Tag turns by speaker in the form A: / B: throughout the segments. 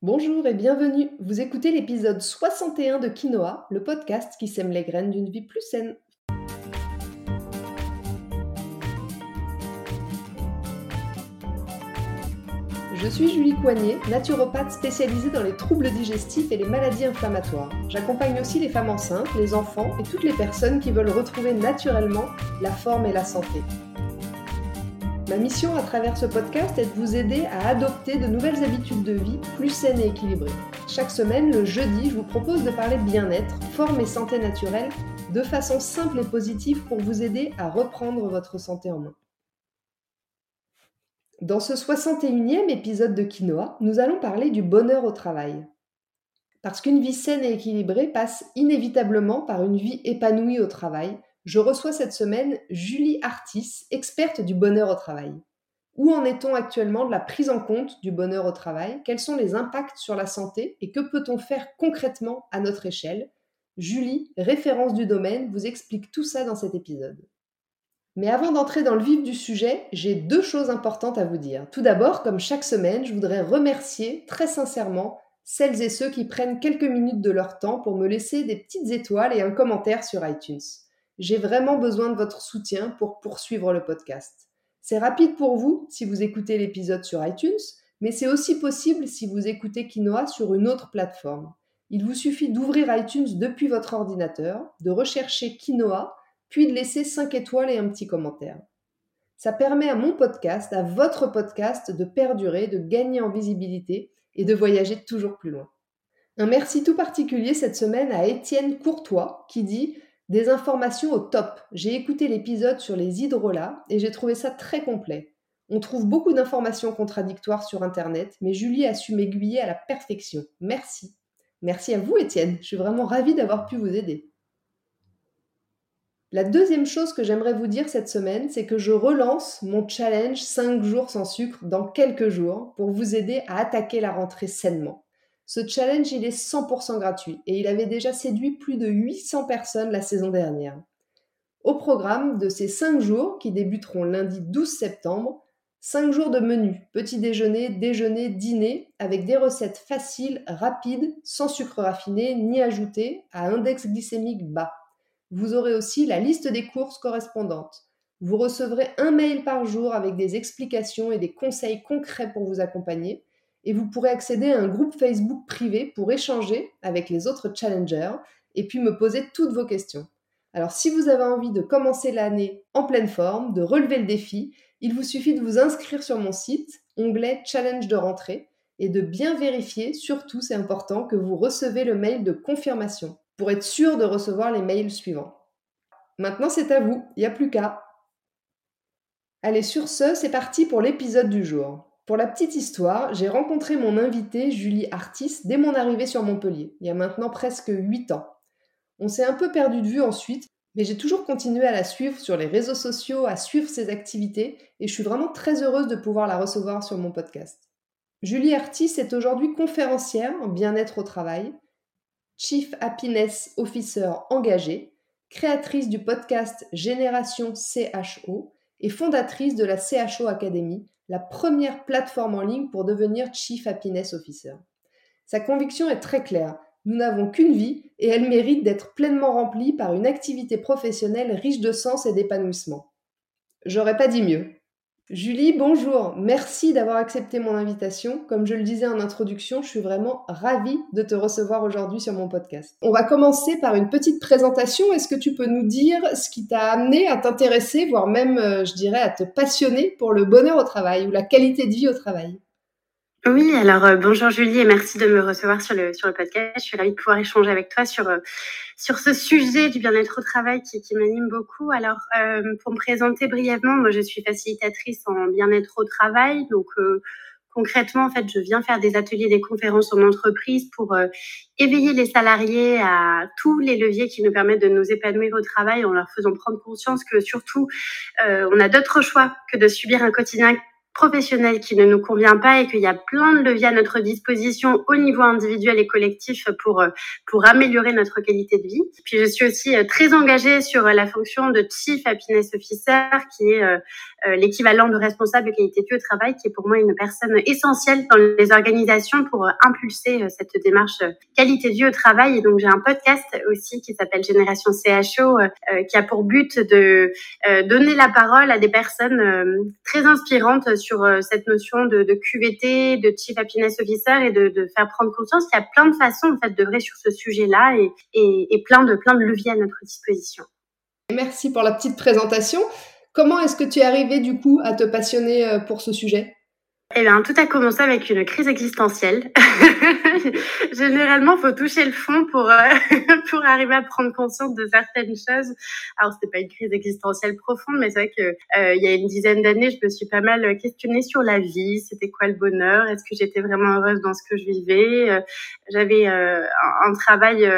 A: Bonjour et bienvenue. Vous écoutez l'épisode 61 de Quinoa, le podcast qui sème les graines d'une vie plus saine. Je suis Julie Coignet, naturopathe spécialisée dans les troubles digestifs et les maladies inflammatoires. J'accompagne aussi les femmes enceintes, les enfants et toutes les personnes qui veulent retrouver naturellement la forme et la santé. Ma mission à travers ce podcast est de vous aider à adopter de nouvelles habitudes de vie plus saines et équilibrées. Chaque semaine, le jeudi, je vous propose de parler de bien-être, forme et santé naturelle de façon simple et positive pour vous aider à reprendre votre santé en main. Dans ce 61e épisode de Quinoa, nous allons parler du bonheur au travail. Parce qu'une vie saine et équilibrée passe inévitablement par une vie épanouie au travail, je reçois cette semaine Julie Artis, experte du bonheur au travail. Où en est-on actuellement de la prise en compte du bonheur au travail? Quels sont les impacts sur la santé? Et que peut-on faire concrètement à notre échelle? Julie, référence du domaine, vous explique tout ça dans cet épisode. Mais avant d'entrer dans le vif du sujet, j'ai deux choses importantes à vous dire. Tout d'abord, comme chaque semaine, je voudrais remercier très sincèrement celles et ceux qui prennent quelques minutes de leur temps pour me laisser des petites étoiles et un commentaire sur iTunes. J'ai vraiment besoin de votre soutien pour poursuivre le podcast. C'est rapide pour vous si vous écoutez l'épisode sur iTunes, mais c'est aussi possible si vous écoutez Quinoa sur une autre plateforme. Il vous suffit d'ouvrir iTunes depuis votre ordinateur, de rechercher Quinoa, puis de laisser 5 étoiles et un petit commentaire. Ça permet à mon podcast, à votre podcast, de perdurer, de gagner en visibilité et de voyager toujours plus loin. Un merci tout particulier cette semaine à Étienne Courtois qui dit des informations au top. J'ai écouté l'épisode sur les hydrolats et j'ai trouvé ça très complet. On trouve beaucoup d'informations contradictoires sur Internet, mais Julie a su m'aiguiller à la perfection. Merci. Merci à vous, Étienne. Je suis vraiment ravie d'avoir pu vous aider. La deuxième chose que j'aimerais vous dire cette semaine, c'est que je relance mon challenge 5 jours sans sucre dans quelques jours pour vous aider à attaquer la rentrée sainement. Ce challenge, est 100% gratuit et il avait déjà séduit plus de 800 personnes la saison dernière. Au programme de ces 5 jours, qui débuteront lundi 12 septembre, 5 jours de menu, petit déjeuner, déjeuner, dîner, avec des recettes faciles, rapides, sans sucre raffiné ni ajouté, à index glycémique bas. Vous aurez aussi la liste des courses correspondantes. Vous recevrez un mail par jour avec des explications et des conseils concrets pour vous accompagner et vous pourrez accéder à un groupe Facebook privé pour échanger avec les autres challengers et puis me poser toutes vos questions. Alors si vous avez envie de commencer l'année en pleine forme, de relever le défi, il vous suffit de vous inscrire sur mon site, onglet Challenge de rentrée, et de bien vérifier, surtout c'est important, que vous recevez le mail de confirmation pour être sûr de recevoir les mails suivants. Maintenant c'est à vous, il n'y a plus qu'à. Allez, sur ce, c'est parti pour l'épisode du jour. Pour la petite histoire, j'ai rencontré mon invitée Julie Artis dès mon arrivée sur Montpellier, il y a maintenant presque 8 ans. On s'est un peu perdu de vue ensuite, mais j'ai toujours continué à la suivre sur les réseaux sociaux, à suivre ses activités, et je suis vraiment très heureuse de pouvoir la recevoir sur mon podcast. Julie Artis est aujourd'hui conférencière en bien-être au travail, Chief Happiness Officer engagée, créatrice du podcast Génération CHO et fondatrice de la CHO Academy, la première plateforme en ligne pour devenir Chief Happiness Officer. Sa conviction est très claire. Nous n'avons qu'une vie et elle mérite d'être pleinement remplie par une activité professionnelle riche de sens et d'épanouissement. J'aurais pas dit mieux. Julie, bonjour. Merci d'avoir accepté mon invitation. Comme je le disais en introduction, je suis vraiment ravie de te recevoir aujourd'hui sur mon podcast. On va commencer par une petite présentation. Est-ce que tu peux nous dire ce qui t'a amené à t'intéresser, voire même, euh, je dirais, à te passionner pour le bonheur au travail ou la qualité de vie au travail?
B: Oui, alors euh, bonjour Julie et merci de me recevoir sur le, sur le podcast. Je suis ravie de pouvoir échanger avec toi sur, euh, sur ce sujet du bien-être au travail qui, m'anime beaucoup. Alors, euh, pour me présenter brièvement, moi je suis facilitatrice en bien-être au travail. Donc, concrètement, en fait, je viens faire des ateliers, des conférences en entreprise pour éveiller les salariés à tous les leviers qui nous permettent de nous épanouir au travail en leur faisant prendre conscience que surtout, on a d'autres choix que de subir un quotidien professionnel qui ne nous convient pas et qu'il y a plein de leviers à notre disposition au niveau individuel et collectif pour euh, pour améliorer notre qualité de vie. Puis je suis aussi euh, très engagée sur la fonction de Chief Happiness Officer qui est euh, l'équivalent de responsable de qualité de vie au travail, qui est pour moi une personne essentielle dans les organisations pour impulser cette démarche qualité de vie au travail. Et donc j'ai un podcast aussi qui s'appelle Génération CHO, qui a pour but de donner la parole à des personnes très inspirantes sur cette notion de, de QVT, de Chief Happiness Officer et de, de faire prendre conscience qu'il y a plein de façons en fait d'œuvrer sur ce sujet-là et, et, et, plein de plein de leviers à notre disposition.
A: Merci pour la petite présentation. Comment est-ce que tu es arrivé du coup à te passionner euh, pour ce sujet?
B: Eh bien, tout a commencé avec une crise existentielle. Généralement, faut toucher le fond pour euh, pour arriver à prendre conscience de certaines choses. Alors, c'était pas une crise existentielle profonde, mais c'est vrai que euh, il y a une dizaine d'années, je me suis pas mal questionnée sur la vie. C'était quoi le bonheur? Est-ce que j'étais vraiment heureuse dans ce que je vivais? Euh, J'avais un, travail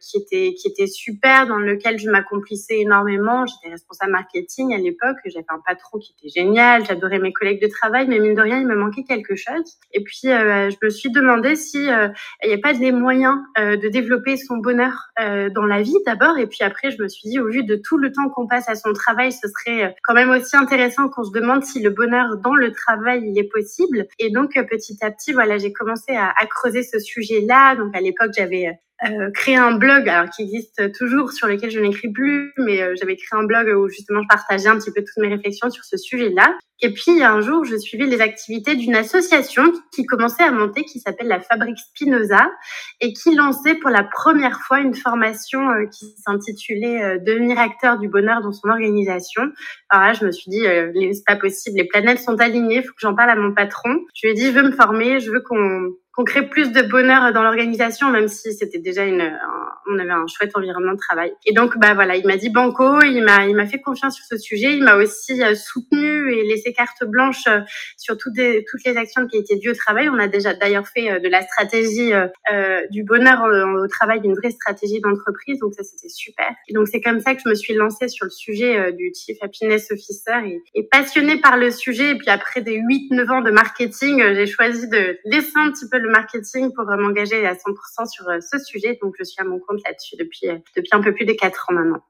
B: qui était qui était super, dans lequel je m'accomplissais énormément. J'étais responsable marketing à l'époque. J'avais un patron qui était génial. J'adorais mes collègues de travail, mais mine de rien, il me manquait quelque chose. Et puis, euh, je me suis demandé si euh, il n'y a pas des moyens euh, de développer son bonheur dans la vie d'abord. Et puis après, je me suis dit, au vu de tout le temps qu'on passe à son travail, ce serait quand même aussi intéressant qu'on se demande si le bonheur dans le travail, il est possible. Et donc, petit à petit, voilà, j'ai commencé à, à creuser ce sujet-là. Donc, à l'époque, j'avais euh, créé un blog alors qui existe toujours sur lequel je n'écris plus mais euh, j'avais créé un blog où justement je partageais un petit peu toutes mes réflexions sur ce sujet-là. Et puis un jour je suivais les activités d'une association qui commençait à monter qui s'appelle la Fabrique Spinoza et qui lançait pour la première fois une formation euh, qui s'intitulait devenir acteur du bonheur dans son organisation. Alors là je me suis dit c'est pas possible les planètes sont alignées faut que j'en parle à mon patron. Je lui ai dit je veux me former je veux qu'on qu'on crée plus de bonheur dans l'organisation, même si c'était déjà une, on avait un chouette environnement de travail. Et donc, bah voilà, il m'a dit banco, il m'a, il m'a fait confiance sur ce sujet, il m'a aussi euh, soutenu et laissé carte blanche euh, sur toutes, les, toutes les actions qui étaient dues au travail. On a déjà d'ailleurs fait euh, de la stratégie du bonheur au travail, une vraie stratégie d'entreprise, donc ça c'était super. Et donc c'est comme ça que je me suis lancée sur le sujet du Chief Happiness Officer et, et passionnée par le sujet. Et puis après des 8-9 ans de marketing, j'ai choisi de laisser un petit peu le marketing pour m'engager à 100% sur ce sujet. Donc je suis à mon compte là-dessus depuis, euh, depuis un peu plus de quatre ans maintenant.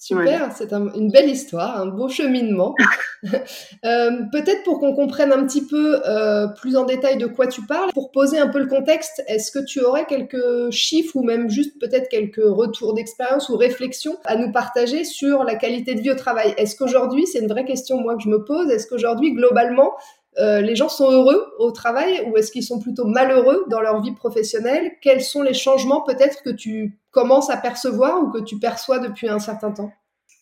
A: Super, c'est une belle histoire, un beau cheminement. euh, Peut-être pour qu'on comprenne un petit peu euh, plus en détail de quoi tu parles, pour poser un peu le contexte, est-ce que tu aurais quelques chiffres ou même juste peut-être quelques retours d'expérience ou réflexions à nous partager sur la qualité de vie au travail? Est-ce qu'aujourd'hui, c'est une vraie question moi que je me pose, est-ce qu'aujourd'hui globalement euh, les gens sont heureux au travail ou est-ce qu'ils sont plutôt malheureux dans leur vie professionnelle? Quels sont les changements peut-être que tu commences à percevoir ou que tu perçois depuis un certain temps?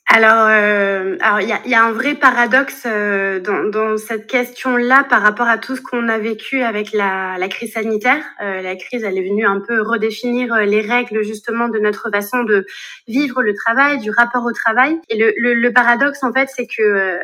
B: Alors, euh, il y a, un vrai paradoxe euh, dans, cette question-là par rapport à tout ce qu'on a vécu avec la, crise sanitaire. La crise, elle est venue un peu redéfinir les règles justement de notre façon de vivre le travail, du rapport au travail. Et le paradoxe, en fait, c'est que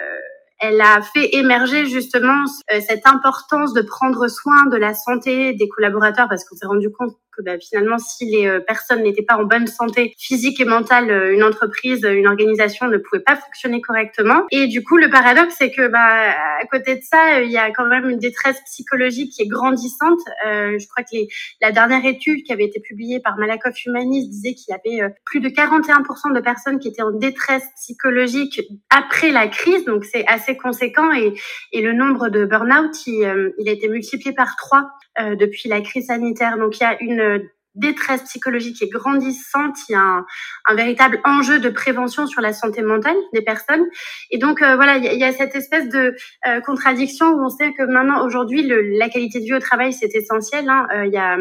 B: elle a fait émerger justement euh, cette importance de prendre soin de la santé des collaborateurs parce qu'on s'est rendu compte que bah, finalement, si les euh, personnes n'étaient pas en bonne santé physique et mentale, euh, une entreprise, une organisation ne pouvait pas fonctionner correctement. Et du coup, le paradoxe, c'est que bah, à côté de ça, il y a quand même une détresse psychologique qui est grandissante. Euh, je crois que la dernière étude qui avait été publiée par Malakoff Humanis disait qu'il y avait plus de 41% de personnes qui étaient en détresse psychologique après la crise, donc c'est assez conséquent. Et, et le nombre de burn-out, il, il a été multiplié par trois euh, depuis la crise sanitaire. Donc il y a une détresse psychologique qui est grandissante, il y a un, un, véritable enjeu de prévention sur la santé mentale des personnes. Et donc euh, voilà, il y, a, il y, a, cette espèce de euh, contradiction où on sait que maintenant, aujourd'hui, la qualité de vie au travail, c'est essentiel. Hein. il y a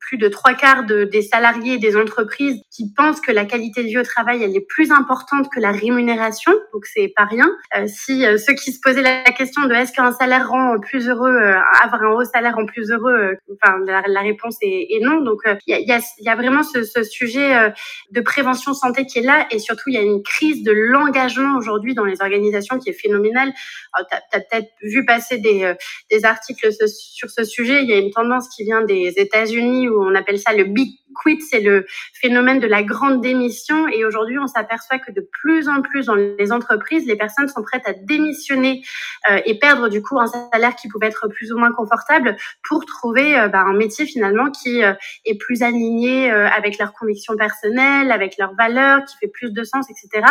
B: plus de trois quarts de, des salariés des entreprises qui pensent que la qualité de vie au travail elle est plus importante que la rémunération, donc c'est pas rien. Euh, si euh, ceux qui se posaient la question de est-ce qu'un salaire rend plus heureux, euh, avoir un haut salaire rend plus heureux, euh, enfin la, la, réponse est, est non. Donc il y a, y, a, y, a, vraiment ce, ce sujet de prévention santé qui est là et surtout il y a une crise de l'engagement aujourd'hui dans les organisations qui est phénoménale. Tu as, peut-être vu passer des, des articles sur ce sujet. Il y a une tendance qui vient des États-Unis où on appelle ça le big quit, c'est le phénomène de la grande démission. Et aujourd'hui, on s'aperçoit que de plus en plus dans les entreprises, les personnes sont prêtes à démissionner euh, et perdre du coup un salaire qui pouvait être plus ou moins confortable pour trouver euh, bah, un métier finalement qui euh, est plus aligné avec leurs convictions personnelles, avec leurs valeurs, qui fait plus de sens, etc.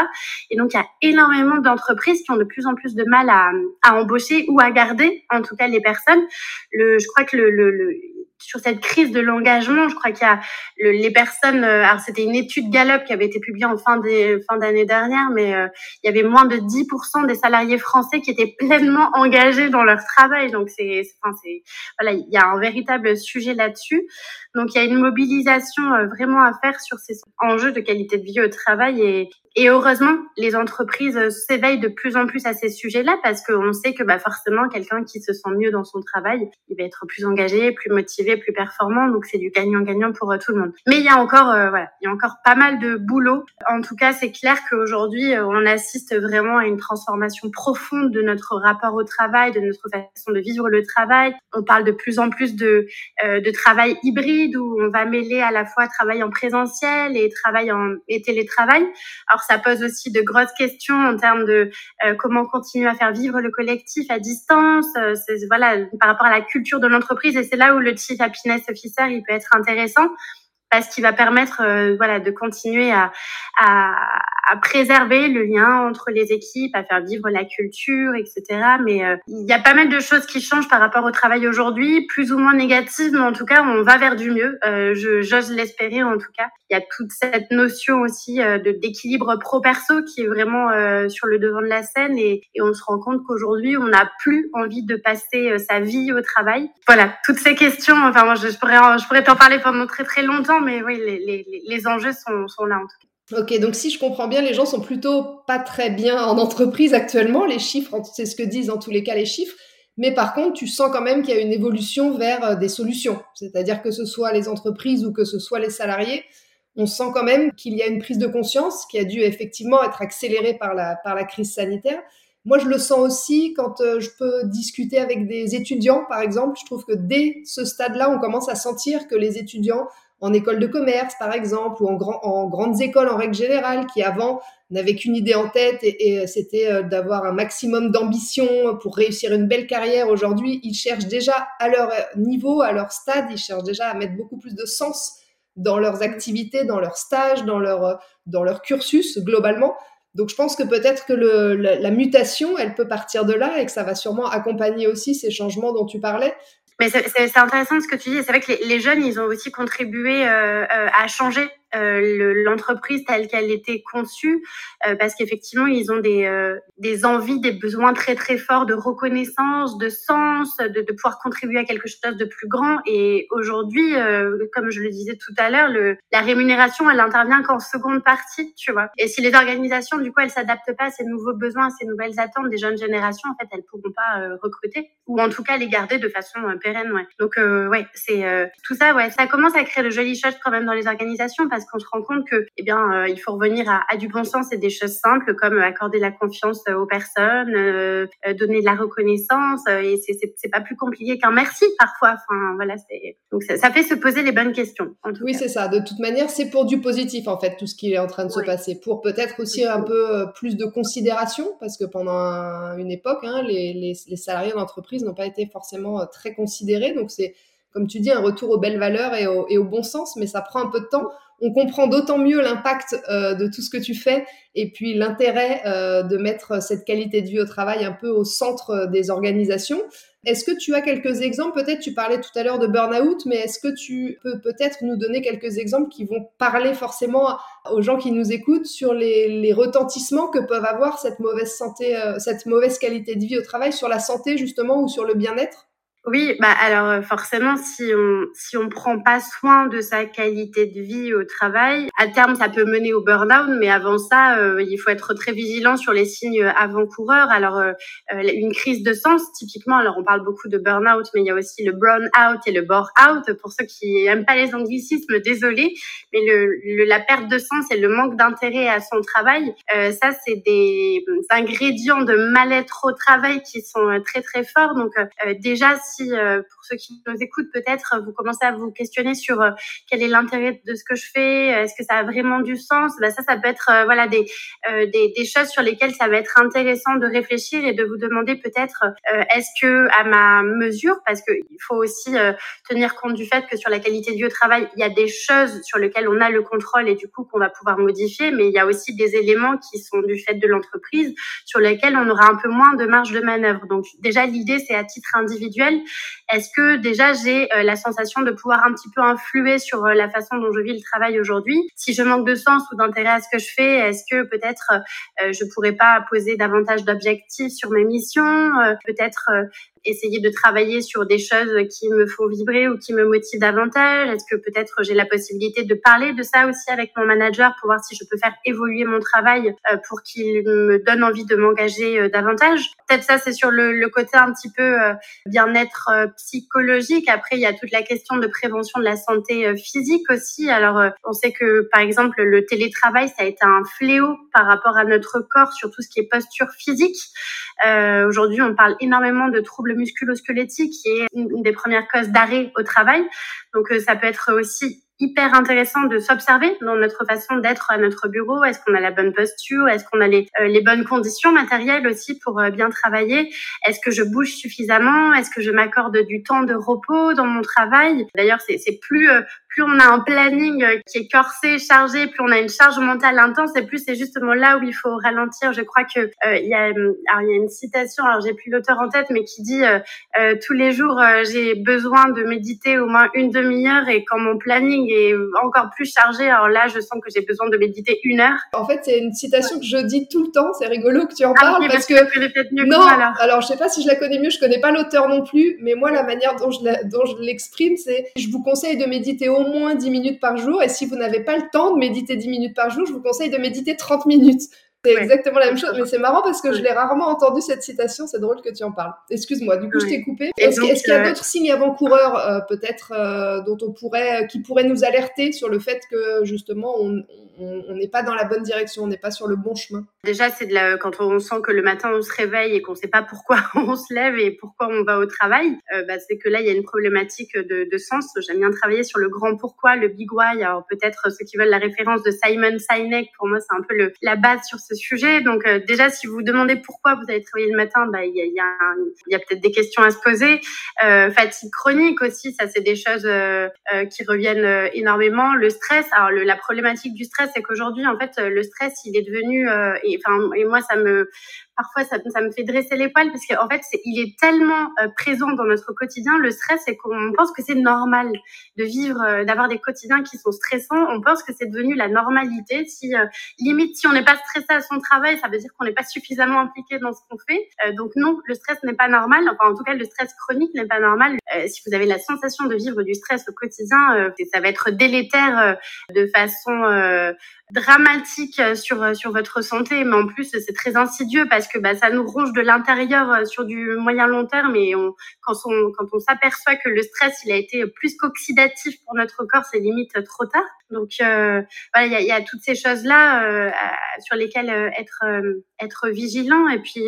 B: Et donc, il y a énormément d'entreprises qui ont de plus en plus de mal à, à embaucher ou à garder, en tout cas, les personnes. Le, je crois que le, le, le sur cette crise de l'engagement, je crois qu'il y a les personnes. Euh, alors c'était une étude Gallup qui avait été publiée en fin des fin d'année dernière, mais euh, il y avait moins de 10% des salariés français qui étaient pleinement engagés dans leur travail. Donc c'est, enfin c'est, voilà, il y a un véritable sujet là-dessus. Donc il y a une mobilisation euh, vraiment à faire sur ces enjeux de qualité de vie au travail et, et heureusement, les entreprises euh, s'éveillent de plus en plus à ces sujets-là parce qu'on sait que bah, forcément, quelqu'un qui se sent mieux dans son travail, il va être plus engagé, plus motivé, plus performant. Donc, c'est du gagnant-gagnant pour euh, tout le monde. Mais il y a encore, euh, voilà, il y a encore pas mal de boulot. En tout cas, c'est clair qu'aujourd'hui, on assiste vraiment à une transformation profonde de notre rapport au travail, de notre façon de vivre le travail. On parle de plus en plus de, de travail hybride où on va mêler à la fois travail en présentiel et travail en et télétravail. Alors, ça pose aussi de grosses questions en termes de euh, comment continuer à faire vivre le collectif à distance, euh, voilà, par rapport à la culture de l'entreprise. Et c'est là où le Chief Happiness Officer, il peut être intéressant parce qu'il va permettre euh, voilà de continuer à, à, à, préserver le lien entre les équipes, à faire vivre la culture, etc. Mais euh, il y a pas mal de choses qui changent par rapport au travail aujourd'hui, plus ou moins négatives, mais en tout cas on va vers du mieux. Euh, J'ose l'espérer en tout cas. Il y a toute cette notion aussi euh, de d'équilibre pro-perso qui est vraiment sur le devant de la scène et, et on se rend compte qu'aujourd'hui on n'a plus envie de passer sa vie au travail. Voilà, toutes ces questions. Enfin moi je, je pourrais je pourrais t'en parler pendant très très longtemps mais oui, les, enjeux sont, là en tout cas.
A: Ok, donc si je comprends bien, les gens sont plutôt pas très bien en entreprise actuellement. Les chiffres, c'est ce que disent dans tous les cas les chiffres. Mais par contre, tu sens quand même qu'il y a une évolution vers euh, des solutions. C'est-à-dire que ce soit les entreprises ou que ce soit les salariés, on sent quand même qu'il y a une prise de conscience qui a dû effectivement être accélérée par la, par la crise sanitaire. Moi, je le sens aussi quand euh, je peux discuter avec des étudiants, par exemple. Je trouve que dès ce stade-là, on commence à sentir que les étudiants en école de commerce, par exemple, ou en, grand, en grandes écoles en règle générale, qui avant n'avaient qu'une idée en tête et, c'était euh, d'avoir un maximum d'ambition pour réussir une belle carrière. Aujourd'hui, ils cherchent déjà à leur niveau, à leur stade, ils cherchent déjà à mettre beaucoup plus de sens dans leurs activités, dans leurs stages, dans leur, dans leur cursus globalement. Donc je pense que peut-être que le, la, mutation, elle peut partir de là et que ça va sûrement accompagner aussi ces changements dont tu parlais.
B: Mais c'est intéressant ce que tu dis. C'est vrai que les, les, jeunes, ils ont aussi contribué euh, euh à changer euh, l'entreprise telle qu'elle était conçue, euh, parce qu'effectivement, ils ont des, euh, des envies, des besoins très très forts de reconnaissance, de sens, de, de pouvoir contribuer à quelque chose de plus grand. Et aujourd'hui, comme je le disais tout à l'heure, la rémunération, elle intervient qu'en seconde partie, tu vois. Et si les organisations, du coup, elles s'adaptent pas à ces nouveaux besoins, à ces nouvelles attentes des jeunes générations, en fait, elles pourront pas recruter ou en tout cas les garder de façon pérenne. Ouais. Donc, ouais, c'est tout ça, ouais, ça commence à créer de jolies choses quand même dans les organisations qu'on se rend compte que, eh bien, euh, il faut revenir à, à, du bon sens et des choses simples comme accorder la confiance aux personnes, euh, euh donner de la reconnaissance. Euh, et c'est pas plus compliqué qu'un merci parfois. Enfin, voilà, donc ça, ça, fait se poser les bonnes questions.
A: oui, c'est ça. De toute manière, c'est pour du positif en fait tout ce qui est en train de se passer, pour peut-être aussi un peu plus de considération parce que pendant une époque, hein, les, les, les salariés d'entreprise n'ont pas été forcément très considérés. Donc c'est comme tu dis, un retour aux belles valeurs et au, bon sens, mais ça prend un peu de temps. On comprend d'autant mieux l'impact euh, de tout ce que tu fais et puis l'intérêt euh, de mettre cette qualité de vie au travail un peu au centre des organisations. Est-ce que tu as quelques exemples? Peut-être tu parlais tout à l'heure de burn-out, mais est-ce que tu peux peut-être nous donner quelques exemples qui vont parler forcément aux gens qui nous écoutent sur les, retentissements que peuvent avoir cette mauvaise santé, euh, cette mauvaise qualité de vie au travail sur la santé justement ou sur le bien-être?
B: Oui, bah alors euh, forcément, si on si on prend pas soin de sa qualité de vie au travail, à terme ça peut mener au burn-out, mais avant ça, euh, il faut être très vigilant sur les signes avant-coureurs. Alors euh, une crise de sens, typiquement, alors on parle beaucoup de burn-out, mais il y a aussi le burn-out et le bore-out. Pour ceux qui aiment pas les anglicismes, désolé, mais le, la perte de sens et le manque d'intérêt à son travail, ça c'est des ingrédients de mal-être au travail qui sont très très forts. Donc déjà si pour ceux qui nous écoutent, peut-être vous commencez à vous questionner sur quel est l'intérêt de ce que je fais, est-ce que ça a vraiment du sens, bah, ça, ça peut être voilà des, des, des choses sur lesquelles ça va être intéressant de réfléchir et de vous demander peut-être est-ce que à ma mesure, parce qu'il faut aussi tenir compte du fait que sur la qualité du travail, il y a des choses sur lesquelles on a le contrôle et du coup qu'on va pouvoir modifier, mais il y a aussi des éléments qui sont du fait de l'entreprise sur lesquels on aura un peu moins de marge de manœuvre. Donc déjà l'idée c'est à titre individuel, est-ce que déjà j'ai euh, la sensation de pouvoir un petit peu influer sur euh, la façon dont je vis le travail aujourd'hui? Si je manque de sens ou d'intérêt à ce que je fais, est-ce que peut-être euh, je pourrais pas poser davantage d'objectifs sur mes missions, peut-être essayer de travailler sur des choses qui me font vibrer ou qui me motivent davantage? Est-ce que peut-être j'ai la possibilité de parler de ça aussi avec mon manager pour voir si je peux faire évoluer mon travail euh, pour qu'il me donne envie de m'engager euh, davantage? Peut-être ça, c'est sur le, le, côté un petit peu euh, bien-être psychologique. Après, il y a toute la question de prévention de la santé physique aussi. Alors, on sait que, par exemple, le télétravail, ça a été un fléau par rapport à notre corps sur tout ce qui est posture physique. Euh, Aujourd'hui, on parle énormément de troubles musculo-squelettiques, qui est une des premières causes d'arrêt au travail. Donc, euh, ça peut être aussi hyper intéressant de s'observer dans notre façon d'être à notre bureau. Est-ce qu'on a la bonne posture? Est-ce qu'on a les, euh, bonnes conditions matérielles aussi pour euh, bien travailler? Est-ce que je bouge suffisamment? Est-ce que je m'accorde du temps de repos dans mon travail? D'ailleurs, c'est plus plus on a un planning euh, qui est corsé, chargé, plus on a une charge mentale intense, et plus c'est justement là où il faut ralentir. Je crois que euh, il y a, alors il y a une citation, alors j'ai plus l'auteur en tête, mais qui dit euh, tous les jours j'ai besoin de méditer au moins une demi-heure, et quand mon planning est encore plus chargé, alors là je sens que j'ai besoin de méditer une heure.
A: En fait, c'est une citation que je dis tout le temps. C'est rigolo que tu en ah, parles parce, que, mieux non. alors. alors je sais pas si je la connais mieux, je connais pas l'auteur non plus, mais moi la manière dont je dont je l'exprime, c'est je vous conseille de méditer au au moins 10 minutes par jour. Et si vous n'avez pas le temps de méditer 10 minutes par jour, je vous conseille de méditer 30 minutes. C'est exactement la même chose, mais c'est marrant parce que je l'ai rarement entendu cette citation. C'est drôle que tu en parles. Excuse-moi, du coup je t'ai coupé. Est-ce qu'il y a euh, d'autres signes avant-coureurs euh, peut-être euh, dont on pourrait, qui pourraient nous alerter sur le fait que justement on n'est pas dans la bonne direction, on n'est pas sur le bon chemin?
B: Déjà, c'est de la, quand on sent que le matin on se réveille et qu'on ne sait pas pourquoi on se lève et pourquoi on va au travail, bah, c'est que là il y a une problématique de, de sens. J'aime bien travailler sur le grand pourquoi, le big why. Alors peut-être ceux qui veulent la référence de Simon Sinek, pour moi c'est un peu le, la base sur ce sujet. Donc euh, déjà, si vous vous demandez pourquoi vous allez travailler le matin, bah, il y a, y a, peut-être des questions à se poser. Euh, fatigue chronique aussi, ça c'est des choses euh, qui reviennent énormément. Le stress, alors la problématique du stress, c'est qu'aujourd'hui, en fait, le stress, il est devenu, et moi, ça me, parfois ça, ça, me fait dresser les poils parce qu'en fait, il est tellement euh, présent dans notre quotidien, le stress, et qu'on pense que c'est normal de vivre, euh, d'avoir des quotidiens qui sont stressants. On pense que c'est devenu la normalité. Si euh, limite, si on n'est pas stressé à son travail, ça veut dire qu'on n'est pas suffisamment impliqué dans ce qu'on fait. donc non, le stress n'est pas normal. Enfin, en tout cas, le stress chronique n'est pas normal. si vous avez la sensation de vivre du stress au quotidien, ça va être délétère de façon dramatique sur sur votre santé, mais en plus c'est très insidieux parce que bah, ça nous ronge de l'intérieur euh, sur du moyen long terme et on, quand on, quand on s'aperçoit que le stress il a été plus qu'oxydatif pour notre corps, c'est limite trop tard. Donc euh, voilà, il y a, y a, toutes ces choses là euh, sur lesquelles euh, être être vigilant et puis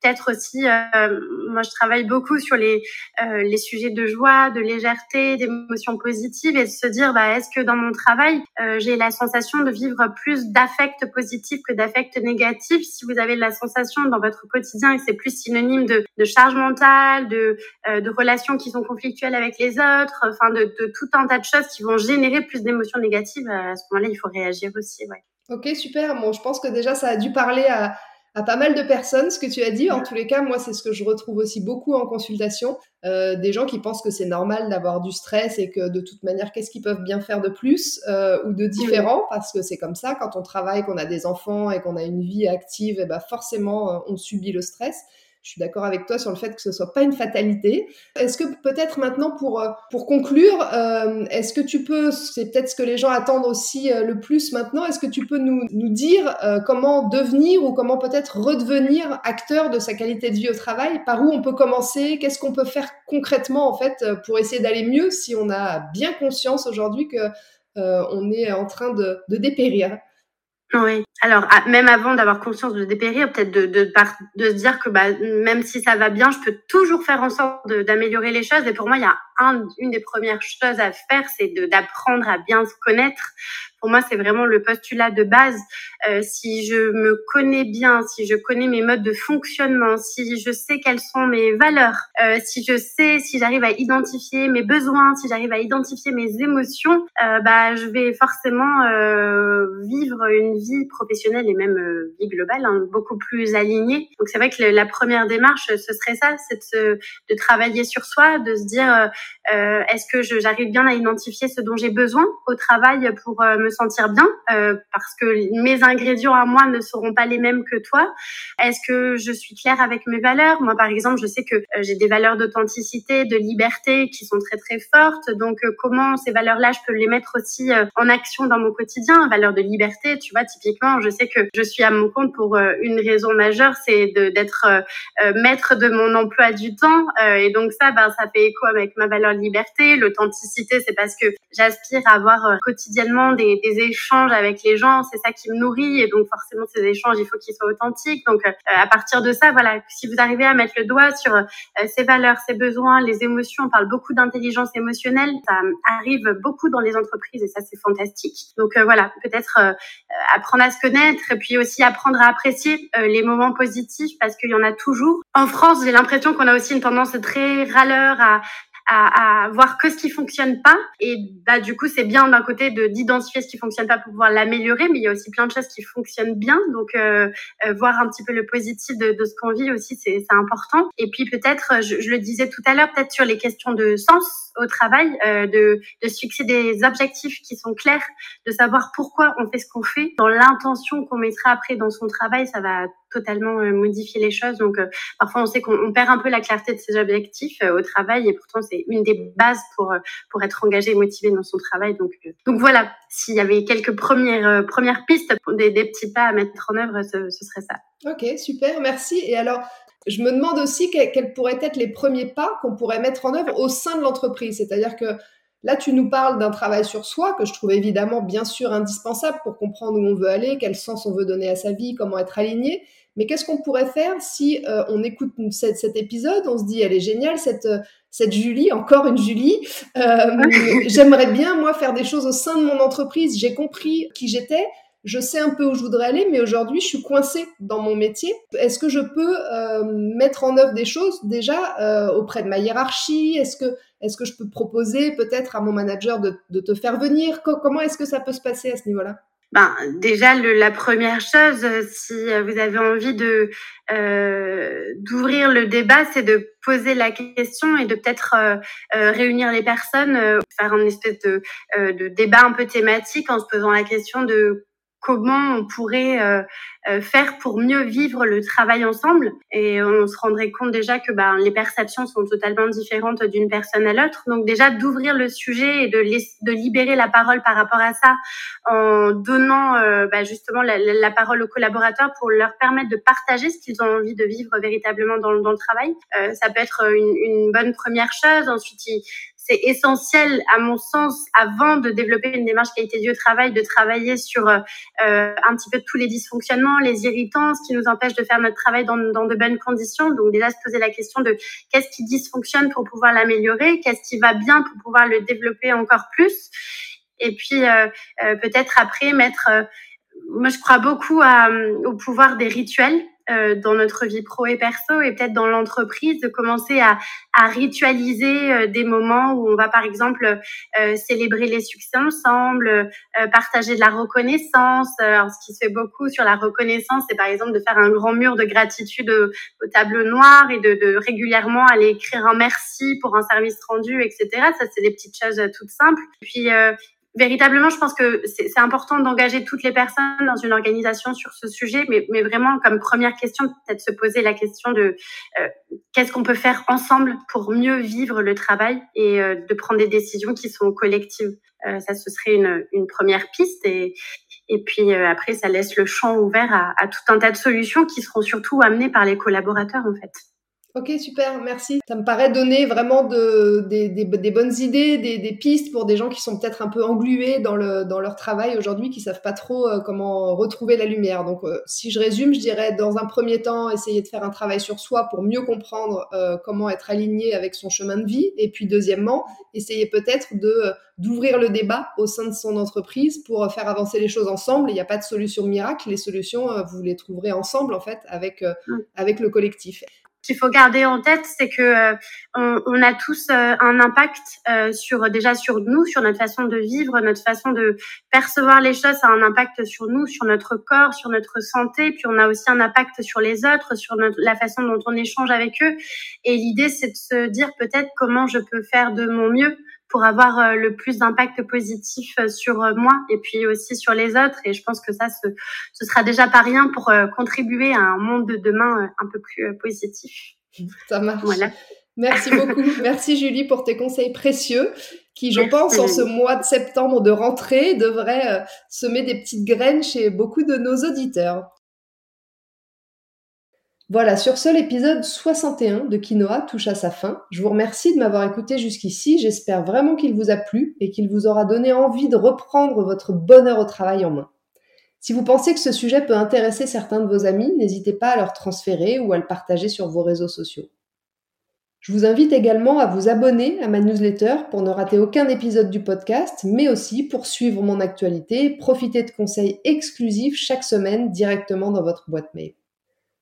B: peut-être aussi, euh, moi je travaille beaucoup sur les, euh, les sujets de joie, de légèreté, d'émotions positives et de se dire, bah, est-ce que dans mon travail, euh, j'ai la sensation de vivre plus d'affects positifs que d'affects négatifs? Si vous avez la sensation dans votre quotidien et c'est plus synonyme de, de charge mentale, de, de relations qui sont conflictuelles avec les autres, enfin de, de tout un tas de choses qui vont générer plus d'émotions négatives, à ce moment-là, il faut réagir aussi. Ouais.
A: Ok, super. Bon, je pense que déjà, ça a dû parler à, à pas mal de personnes, ce que tu as dit. En tous les cas, moi, c'est ce que je retrouve aussi beaucoup en consultation. Euh, des gens qui pensent que c'est normal d'avoir du stress et que de toute manière, qu'est-ce qu'ils peuvent bien faire de plus euh, ou de différent? Parce que c'est comme ça, quand on travaille, qu'on a des enfants et qu'on a une vie active, et eh ben forcément, euh, on subit le stress. Je suis d'accord avec toi sur le fait que ce soit pas une fatalité. Est-ce que peut-être maintenant pour euh, pour conclure, euh, est-ce que tu peux, c'est peut-être ce que les gens attendent aussi euh, le plus maintenant, est-ce que tu peux nous, nous dire comment devenir ou comment peut-être redevenir acteur de sa qualité de vie au travail? Par où on peut commencer? Qu'est-ce qu'on peut faire concrètement en fait pour essayer d'aller mieux si on a bien conscience aujourd'hui que on est en train de, de dépérir?
B: Oui. Alors, même avant d'avoir conscience de dépérir, peut-être de, de, de, se dire que bah, même si ça va bien, je peux toujours faire en sorte d'améliorer les choses. Et pour moi, il y a un, une des premières choses à faire, c'est d'apprendre à bien se connaître, pour moi, c'est vraiment le postulat de base. Euh, si je me connais bien, si je connais mes modes de fonctionnement, si je sais quelles sont mes valeurs, euh, si je sais, si j'arrive à identifier mes besoins, si j'arrive à identifier mes émotions, euh, bah, je vais forcément euh, vivre une vie professionnelle et même euh, vie globale hein, beaucoup plus alignée. Donc c'est vrai que la première démarche, ce serait ça, c'est de, de, travailler sur soi, de se dire euh, est-ce que j'arrive bien à identifier ce dont j'ai besoin au travail pour me sentir bien euh, parce que mes ingrédients à moi ne seront pas les mêmes que toi Est-ce que je suis claire avec mes valeurs? Moi, par exemple, je sais que euh, j'ai des valeurs d'authenticité, de liberté qui sont très très fortes. Donc, euh, comment ces valeurs-là, je peux les mettre aussi en action dans mon quotidien? Valeurs de liberté, tu vois, typiquement, je sais que je suis à mon compte pour une raison majeure, c'est d'être maître de mon emploi du temps. et donc ça, ben, ça fait écho avec ma valeur liberté. L'authenticité, c'est parce que j'aspire à avoir quotidiennement des des, échanges avec les gens, c'est ça qui me nourrit et donc forcément ces échanges, il faut qu'ils soient authentiques. Donc euh, à partir de ça, voilà, si vous arrivez à mettre le doigt sur euh, valeurs, ses besoins, les émotions, on parle beaucoup d'intelligence émotionnelle, ça arrive beaucoup dans les entreprises et ça c'est fantastique. Donc euh, voilà, peut-être apprendre à se connaître et puis aussi apprendre à apprécier les moments positifs parce qu'il y en a toujours. En France, j'ai l'impression qu'on a aussi une tendance très râleur à, à, à, voir que ce qui fonctionne pas. Et bah du coup, c'est bien d'un côté de d'identifier ce qui fonctionne pas pour pouvoir l'améliorer, mais il y a aussi plein de choses qui fonctionnent bien. Donc euh, euh voir un petit peu le positif de, de ce qu'on vit aussi, c'est important. Et puis peut-être, je, je, le disais tout à l'heure, peut-être sur les questions de sens au travail, euh, de, de se fixer des objectifs qui sont clairs, de savoir pourquoi on fait ce qu'on fait, dans l'intention qu'on mettra après dans son travail, ça va totalement euh, modifier les choses. Donc, euh, parfois, on sait qu'on perd un peu la clarté de ses objectifs euh, au travail et pourtant, c'est une des bases pour, pour être engagé et motivé dans son travail. Donc, donc voilà, s'il y avait quelques premières, premières pistes, des, petits pas à mettre en œuvre, ce, ce serait ça.
A: Ok, super, merci. Et alors, je me demande aussi quels pourraient être les premiers pas qu'on pourrait mettre en œuvre au sein de l'entreprise. C'est-à-dire que Là, tu nous parles d'un travail sur soi que je trouve évidemment bien sûr indispensable pour comprendre où on veut aller, quel sens on veut donner à sa vie, comment être aligné. Mais qu'est-ce qu'on pourrait faire si euh, on écoute cet, épisode, on se dit elle est géniale cette cette Julie, encore une Julie. Euh, j'aimerais bien moi faire des choses au sein de mon entreprise. J'ai compris qui j'étais, je sais un peu où je voudrais aller, mais aujourd'hui, je suis coincée dans mon métier. Est-ce que je peux euh, mettre en œuvre des choses déjà euh, auprès de ma hiérarchie? Est-ce que, est que je peux proposer peut-être à mon manager de, te faire venir? Comment est-ce que ça peut se passer à ce niveau-là?
B: Ben, déjà, la première chose, si vous avez envie de euh, d'ouvrir le débat, c'est de poser la question et de peut-être réunir les personnes, faire un espèce de, de débat un peu thématique en se posant la question de comment on pourrait euh, euh, faire pour mieux vivre le travail ensemble. Et on se rendrait compte déjà que ben, les perceptions sont totalement différentes d'une personne à l'autre. Donc déjà d'ouvrir le sujet et de, de libérer la parole par rapport à ça en donnant euh, ben, justement la, parole aux collaborateurs pour leur permettre de partager ce qu'ils ont envie de vivre véritablement dans, dans le travail. ça peut être une, une bonne première chose. Ensuite, c'est essentiel, à mon sens, avant de développer une démarche qualité au travail, de travailler sur euh, un petit peu tous les dysfonctionnements, les irritants, ce qui nous empêche de faire notre travail dans, de bonnes conditions. Donc déjà se poser la question de qu'est-ce qui dysfonctionne pour pouvoir l'améliorer, qu'est-ce qui va bien pour pouvoir le développer encore plus. Et puis euh, euh, peut-être après mettre moi, je crois beaucoup au pouvoir des rituels. Euh, dans notre vie pro et perso et peut-être dans l'entreprise de commencer à, à ritualiser euh, des moments où on va par exemple euh, célébrer les succès ensemble, partager de la reconnaissance. Alors, ce qui se fait beaucoup sur la reconnaissance, c'est par exemple de faire un grand mur de gratitude au, tableau noir et de, de, régulièrement aller écrire un merci pour un service rendu, etc. Ça, c'est des petites choses toutes simples. Puis véritablement, je pense que c'est important d'engager toutes les personnes dans une organisation sur ce sujet, mais, mais vraiment comme première question, peut-être se poser la question de euh, qu'est-ce qu'on peut faire ensemble pour mieux vivre le travail et euh, de prendre des décisions qui sont collectives. Euh, ça, ce serait une, une première piste. Et, et puis après, ça laisse le champ ouvert à, à tout un tas de solutions qui seront surtout amenées par les collaborateurs, en fait.
A: Ok, super, merci. Ça me paraît donner vraiment de, des, des, des, bonnes idées, des, des, pistes pour des gens qui sont peut-être un peu englués dans, le, dans leur travail aujourd'hui, qui savent pas trop euh, comment retrouver la lumière. Donc, euh, si je résume, je dirais dans un premier temps, essayer de faire un travail sur soi pour mieux comprendre euh, comment être aligné avec son chemin de vie. Et puis, deuxièmement, essayer peut-être de d'ouvrir le débat au sein de son entreprise pour faire avancer les choses ensemble. Il n'y a pas de solution miracle. Les solutions, vous les trouverez ensemble, en fait, avec, mmh. avec le collectif
B: qu'il faut garder en tête, c'est que euh, on, on, a tous euh, un impact euh, sur déjà sur nous, sur notre façon de vivre, notre façon de percevoir les choses, ça a un impact sur nous, sur notre corps, sur notre santé. Puis on a aussi un impact sur les autres, sur notre, la façon dont on échange avec eux. Et l'idée, c'est de se dire peut-être comment je peux faire de mon mieux pour avoir euh, le plus d'impact positif euh, sur euh, moi et puis aussi sur les autres. Et je pense que ça, ce, ce sera déjà pas rien pour contribuer à un monde de demain un peu plus positif.
A: Ça marche. Voilà. Merci beaucoup. Merci Julie pour tes conseils précieux qui, je pense, en ce mois de septembre de rentrée, devraient semer des petites graines chez beaucoup de nos auditeurs. Voilà, sur ce, l'épisode 61 de Quinoa touche à sa fin. Je vous remercie de m'avoir écouté jusqu'ici. J'espère vraiment qu'il vous a plu et qu'il vous aura donné envie de reprendre votre bonheur au travail en main. Si vous pensez que ce sujet peut intéresser certains de vos amis, n'hésitez pas à leur transférer ou à le partager sur vos réseaux sociaux. Je vous invite également à vous abonner à ma newsletter pour ne rater aucun épisode du podcast, mais aussi pour suivre mon actualité et profiter de conseils exclusifs chaque semaine directement dans votre boîte mail.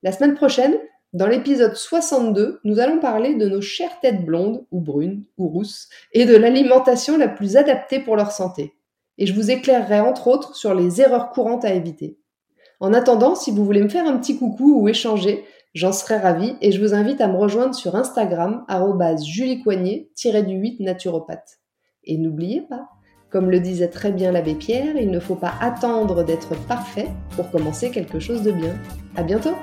A: La semaine prochaine, dans l'épisode 62, nous allons parler de nos chères têtes blondes, ou brunes, ou rousses, et de l'alimentation la plus adaptée pour leur santé. Et je vous éclairerai entre autres sur les erreurs courantes à éviter. En attendant, si vous voulez me faire un petit coucou ou échanger, j'en serai ravie et je vous invite à me rejoindre sur Instagram, juliecoignet-du-8 naturopathe. Et n'oubliez pas, comme le disait très bien l'abbé Pierre, il ne faut pas attendre d'être parfait pour commencer quelque chose de bien. À bientôt!